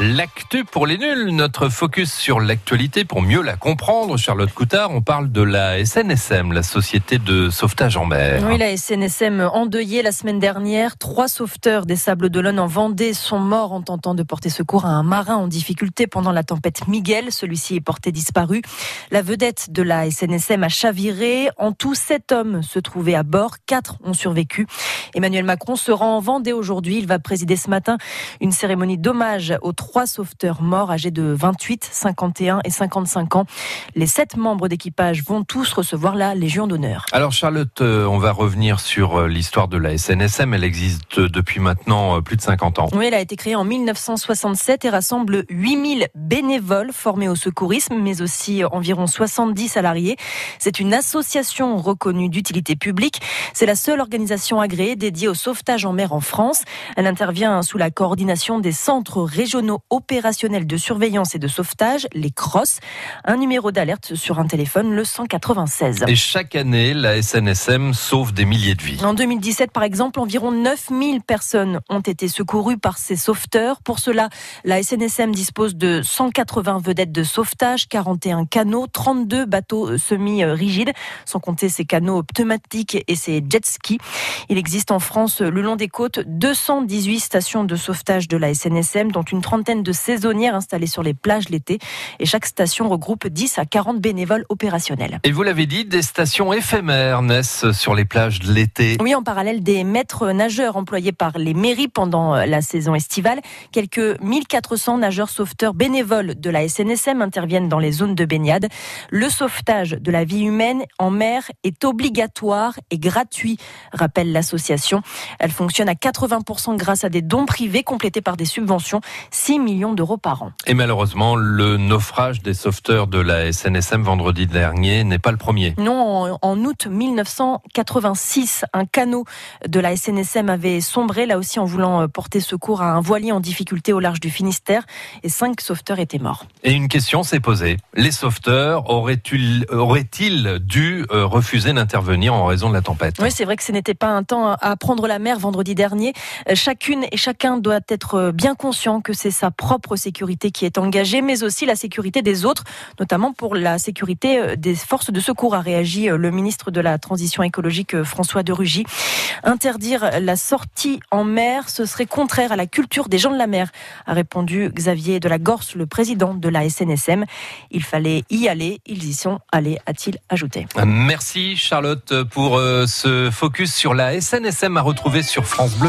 L'actu pour les nuls, notre focus sur l'actualité pour mieux la comprendre. Charlotte Coutard, on parle de la SNSM, la société de sauvetage en mer. Oui, la SNSM endeuillée la semaine dernière. Trois sauveteurs des Sables d'Olonne en Vendée sont morts en tentant de porter secours à un marin en difficulté pendant la tempête Miguel. Celui-ci est porté disparu. La vedette de la SNSM a chaviré. En tout, sept hommes se trouvaient à bord. Quatre ont survécu. Emmanuel Macron se rend en Vendée aujourd'hui. Il va présider ce matin une cérémonie d'hommage aux trois trois sauveteurs morts âgés de 28, 51 et 55 ans. Les sept membres d'équipage vont tous recevoir la Légion d'honneur. Alors Charlotte, euh, on va revenir sur euh, l'histoire de la SNSM. Elle existe depuis maintenant euh, plus de 50 ans. Oui, elle a été créée en 1967 et rassemble 8000 bénévoles formés au secourisme, mais aussi environ 70 salariés. C'est une association reconnue d'utilité publique. C'est la seule organisation agréée dédiée au sauvetage en mer en France. Elle intervient sous la coordination des centres régionaux opérationnels de surveillance et de sauvetage, les CROSS, un numéro d'alerte sur un téléphone, le 196. Et chaque année, la SNSM sauve des milliers de vies. En 2017, par exemple, environ 9000 personnes ont été secourues par ces sauveteurs. Pour cela, la SNSM dispose de 180 vedettes de sauvetage, 41 canaux, 32 bateaux semi-rigides, sans compter ces canaux pneumatiques et ces jet skis. Il existe en France, le long des côtes, 218 stations de sauvetage de la SNSM, dont une trentaine de saisonnières installées sur les plages l'été. Et chaque station regroupe 10 à 40 bénévoles opérationnels. Et vous l'avez dit, des stations éphémères naissent sur les plages de l'été. Oui, en parallèle des maîtres nageurs employés par les mairies pendant euh, la saison estivale. Quelques 1400 nageurs sauveteurs bénévoles de la SNSM interviennent dans les zones de baignade. Le sauvetage de la vie humaine en mer est obligatoire et gratuit, rappelle l'association. Elle fonctionne à 80% grâce à des dons privés complétés par des subventions. 6 millions d'euros par an. Et malheureusement, le naufrage des sauveteurs de la SNSM vendredi dernier n'est pas le premier. Non, en, août 1986, un canot de la SNSM avait sombré, là aussi en voulant euh, porter secours à un voilier en difficulté au large du Finistère, et cinq sauveteurs étaient morts. Et une question s'est posée. Les sauveteurs auraient-ils auraient dû euh, refuser d'intervenir en raison de la tempête? Oui, c'est vrai que ce n'était pas un temps à prendre la mer vendredi dernier. Euh, chacune et chacun doit être bien conscient que c'est sa propre sécurité qui est engagée, mais aussi la sécurité des autres, notamment pour la sécurité euh, des forces de secours, a réagi euh, le ministre de la Transition écologique euh, François de Rugy. Interdire la sortie en mer, ce serait contraire à la culture des gens de la mer, a répondu Xavier de la Gorse, le président de la SNSM. Il fallait y aller, ils y sont allés, a-t-il ajouté. Merci Charlotte pour ce focus sur la SNSM à retrouver sur France Bleu.